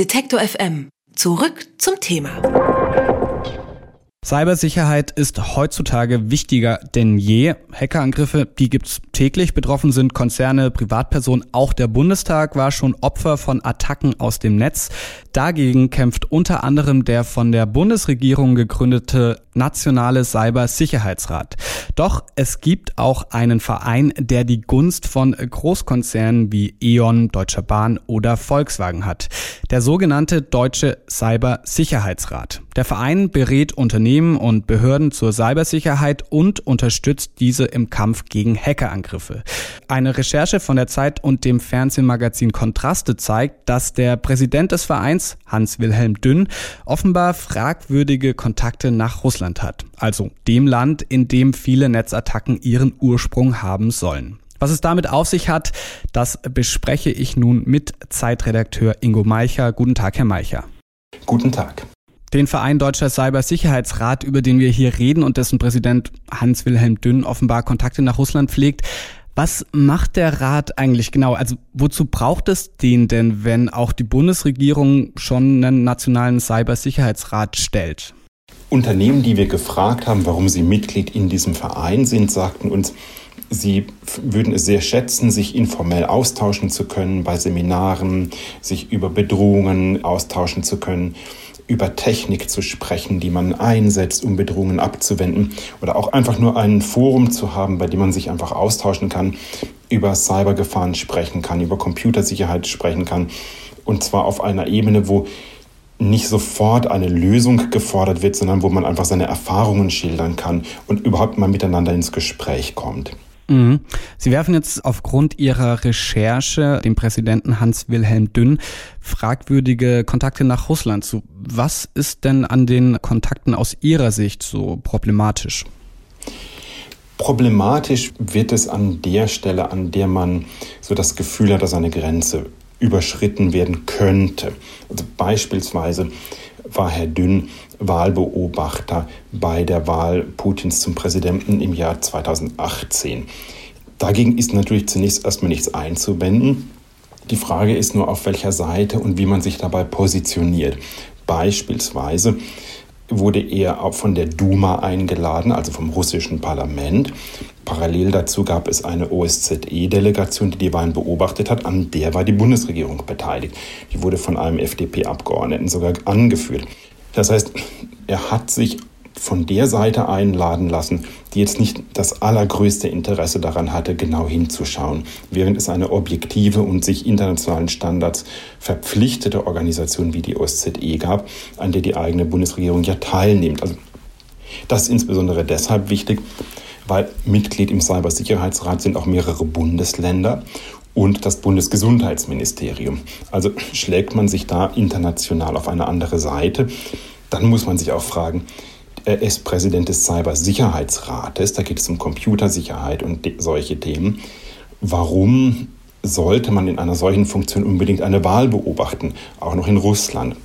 Detektor FM. Zurück zum Thema. Cybersicherheit ist heutzutage wichtiger denn je. Hackerangriffe, die gibt's täglich. Betroffen sind Konzerne, Privatpersonen. Auch der Bundestag war schon Opfer von Attacken aus dem Netz. Dagegen kämpft unter anderem der von der Bundesregierung gegründete Nationale Cybersicherheitsrat. Doch es gibt auch einen Verein, der die Gunst von Großkonzernen wie E.ON, Deutscher Bahn oder Volkswagen hat. Der sogenannte Deutsche Cybersicherheitsrat. Der Verein berät Unternehmen und Behörden zur Cybersicherheit und unterstützt diese im Kampf gegen Hackerangriffe. Eine Recherche von der Zeit und dem Fernsehmagazin Kontraste zeigt, dass der Präsident des Vereins, Hans-Wilhelm Dünn, offenbar fragwürdige Kontakte nach Russland hat. Also dem Land, in dem viele Netzattacken ihren Ursprung haben sollen. Was es damit auf sich hat, das bespreche ich nun mit Zeitredakteur Ingo Meicher. Guten Tag, Herr Meicher. Guten Tag. Den Verein Deutscher Cybersicherheitsrat, über den wir hier reden und dessen Präsident Hans-Wilhelm Dünn offenbar Kontakte nach Russland pflegt. Was macht der Rat eigentlich genau? Also wozu braucht es den denn, wenn auch die Bundesregierung schon einen nationalen Cybersicherheitsrat stellt? Unternehmen, die wir gefragt haben, warum sie Mitglied in diesem Verein sind, sagten uns, Sie würden es sehr schätzen, sich informell austauschen zu können bei Seminaren, sich über Bedrohungen austauschen zu können über Technik zu sprechen, die man einsetzt, um Bedrohungen abzuwenden oder auch einfach nur ein Forum zu haben, bei dem man sich einfach austauschen kann, über Cybergefahren sprechen kann, über Computersicherheit sprechen kann und zwar auf einer Ebene, wo nicht sofort eine Lösung gefordert wird, sondern wo man einfach seine Erfahrungen schildern kann und überhaupt mal miteinander ins Gespräch kommt. Mhm. Sie werfen jetzt aufgrund Ihrer Recherche dem Präsidenten Hans-Wilhelm Dünn fragwürdige Kontakte nach Russland zu. Was ist denn an den Kontakten aus Ihrer Sicht so problematisch? Problematisch wird es an der Stelle, an der man so das Gefühl hat, dass eine Grenze überschritten werden könnte. Also beispielsweise war Herr Dünn Wahlbeobachter bei der Wahl Putins zum Präsidenten im Jahr 2018. Dagegen ist natürlich zunächst erstmal nichts einzuwenden. Die Frage ist nur, auf welcher Seite und wie man sich dabei positioniert. Beispielsweise wurde er auch von der Duma eingeladen, also vom russischen Parlament. Parallel dazu gab es eine OSZE-Delegation, die die Wahlen beobachtet hat. An der war die Bundesregierung beteiligt. Die wurde von einem FDP-Abgeordneten sogar angeführt. Das heißt, er hat sich von der Seite einladen lassen, die jetzt nicht das allergrößte Interesse daran hatte, genau hinzuschauen, während es eine objektive und sich internationalen Standards verpflichtete Organisation wie die OSZE gab, an der die eigene Bundesregierung ja teilnimmt. Also das ist insbesondere deshalb wichtig, weil Mitglied im Cybersicherheitsrat sind auch mehrere Bundesländer und das Bundesgesundheitsministerium. Also schlägt man sich da international auf eine andere Seite, dann muss man sich auch fragen, er ist Präsident des Cybersicherheitsrates, da geht es um Computersicherheit und solche Themen. Warum sollte man in einer solchen Funktion unbedingt eine Wahl beobachten, auch noch in Russland?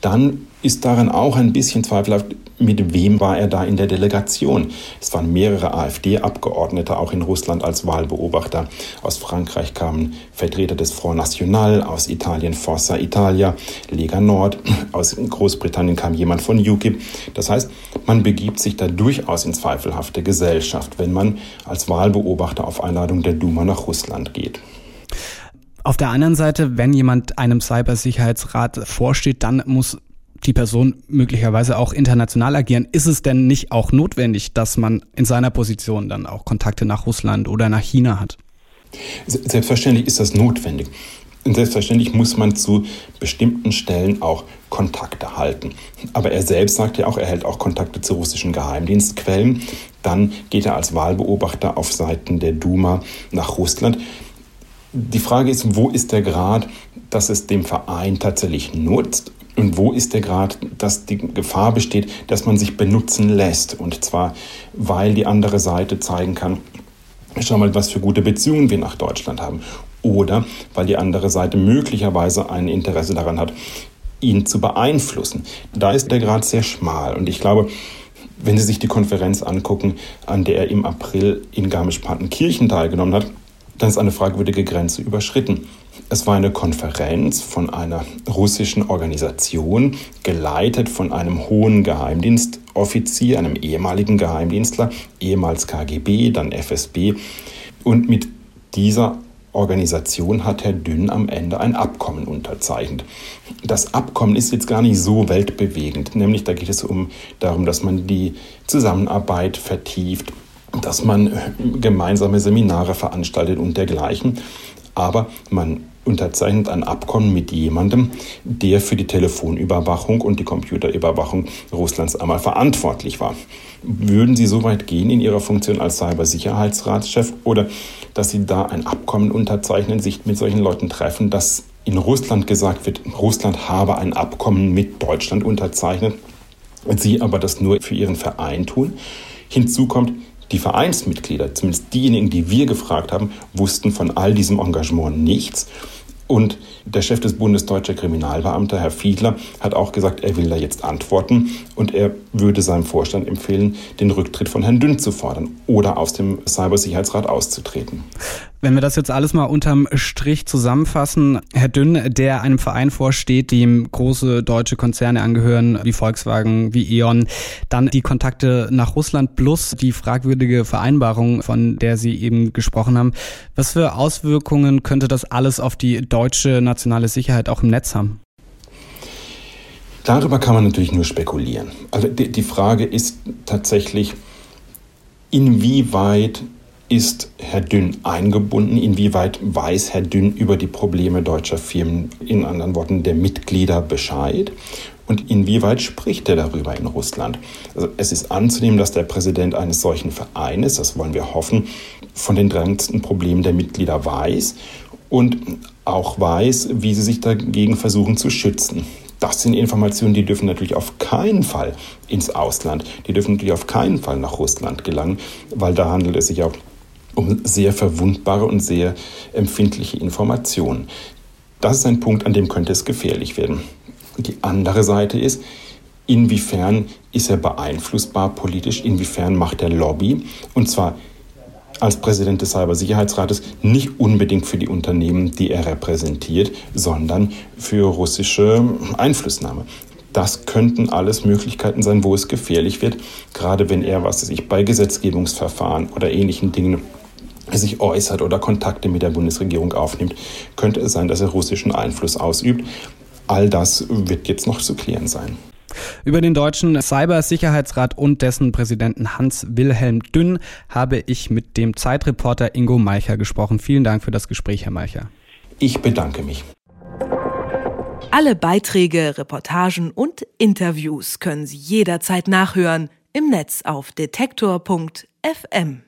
Dann ist darin auch ein bisschen zweifelhaft, mit wem war er da in der Delegation. Es waren mehrere AfD-Abgeordnete auch in Russland als Wahlbeobachter. Aus Frankreich kamen Vertreter des Front National, aus Italien Forza Italia, Lega Nord, aus Großbritannien kam jemand von UKIP. Das heißt, man begibt sich da durchaus in zweifelhafte Gesellschaft, wenn man als Wahlbeobachter auf Einladung der Duma nach Russland geht. Auf der anderen Seite, wenn jemand einem Cybersicherheitsrat vorsteht, dann muss die Person möglicherweise auch international agieren. Ist es denn nicht auch notwendig, dass man in seiner Position dann auch Kontakte nach Russland oder nach China hat? Selbstverständlich ist das notwendig. Und selbstverständlich muss man zu bestimmten Stellen auch Kontakte halten. Aber er selbst sagt ja auch, er hält auch Kontakte zu russischen Geheimdienstquellen. Dann geht er als Wahlbeobachter auf Seiten der Duma nach Russland. Die Frage ist, wo ist der Grad, dass es dem Verein tatsächlich nutzt und wo ist der Grad, dass die Gefahr besteht, dass man sich benutzen lässt? Und zwar, weil die andere Seite zeigen kann, schau mal, was für gute Beziehungen wir nach Deutschland haben. Oder weil die andere Seite möglicherweise ein Interesse daran hat, ihn zu beeinflussen. Da ist der Grad sehr schmal. Und ich glaube, wenn Sie sich die Konferenz angucken, an der er im April in Garmisch-Partenkirchen teilgenommen hat, dann ist eine fragwürdige Grenze überschritten. Es war eine Konferenz von einer russischen Organisation, geleitet von einem hohen Geheimdienstoffizier, einem ehemaligen Geheimdienstler, ehemals KGB, dann FSB. Und mit dieser Organisation hat Herr Dünn am Ende ein Abkommen unterzeichnet. Das Abkommen ist jetzt gar nicht so weltbewegend, nämlich da geht es um darum, dass man die Zusammenarbeit vertieft, dass man gemeinsame Seminare veranstaltet und dergleichen. Aber man unterzeichnet ein Abkommen mit jemandem, der für die Telefonüberwachung und die Computerüberwachung Russlands einmal verantwortlich war. Würden Sie so weit gehen in Ihrer Funktion als Cybersicherheitsratschef oder dass Sie da ein Abkommen unterzeichnen, sich mit solchen Leuten treffen, dass in Russland gesagt wird, Russland habe ein Abkommen mit Deutschland unterzeichnet, Sie aber das nur für Ihren Verein tun? Hinzu kommt, die Vereinsmitglieder, zumindest diejenigen, die wir gefragt haben, wussten von all diesem Engagement nichts. Und der Chef des Bundes Deutscher Kriminalbeamter, Herr Fiedler, hat auch gesagt, er will da jetzt antworten und er würde seinem Vorstand empfehlen, den Rücktritt von Herrn Dünn zu fordern oder aus dem Cybersicherheitsrat auszutreten. Wenn wir das jetzt alles mal unterm Strich zusammenfassen, Herr Dünn, der einem Verein vorsteht, dem große deutsche Konzerne angehören, wie Volkswagen, wie E.ON, dann die Kontakte nach Russland plus die fragwürdige Vereinbarung, von der Sie eben gesprochen haben. Was für Auswirkungen könnte das alles auf die deutsche nationale Sicherheit auch im Netz haben? Darüber kann man natürlich nur spekulieren. Also die, Frage ist tatsächlich, inwieweit ist Herr Dünn eingebunden? Inwieweit weiß Herr Dünn über die Probleme deutscher Firmen, in anderen Worten der Mitglieder, Bescheid? Und inwieweit spricht er darüber in Russland? Also es ist anzunehmen, dass der Präsident eines solchen Vereines, das wollen wir hoffen, von den drängendsten Problemen der Mitglieder weiß und auch weiß, wie sie sich dagegen versuchen zu schützen. Das sind Informationen, die dürfen natürlich auf keinen Fall ins Ausland, die dürfen natürlich auf keinen Fall nach Russland gelangen, weil da handelt es sich auch um sehr verwundbare und sehr empfindliche Informationen. Das ist ein Punkt, an dem könnte es gefährlich werden. Die andere Seite ist, inwiefern ist er beeinflussbar politisch, inwiefern macht er Lobby und zwar als Präsident des Cybersicherheitsrates nicht unbedingt für die Unternehmen, die er repräsentiert, sondern für russische Einflussnahme. Das könnten alles Möglichkeiten sein, wo es gefährlich wird, gerade wenn er, was weiß bei Gesetzgebungsverfahren oder ähnlichen Dingen sich äußert oder Kontakte mit der Bundesregierung aufnimmt, könnte es sein, dass er russischen Einfluss ausübt. All das wird jetzt noch zu klären sein. Über den deutschen Cybersicherheitsrat und dessen Präsidenten Hans-Wilhelm Dünn habe ich mit dem Zeitreporter Ingo Meicher gesprochen. Vielen Dank für das Gespräch, Herr Meicher. Ich bedanke mich. Alle Beiträge, Reportagen und Interviews können Sie jederzeit nachhören im Netz auf detektor.fm.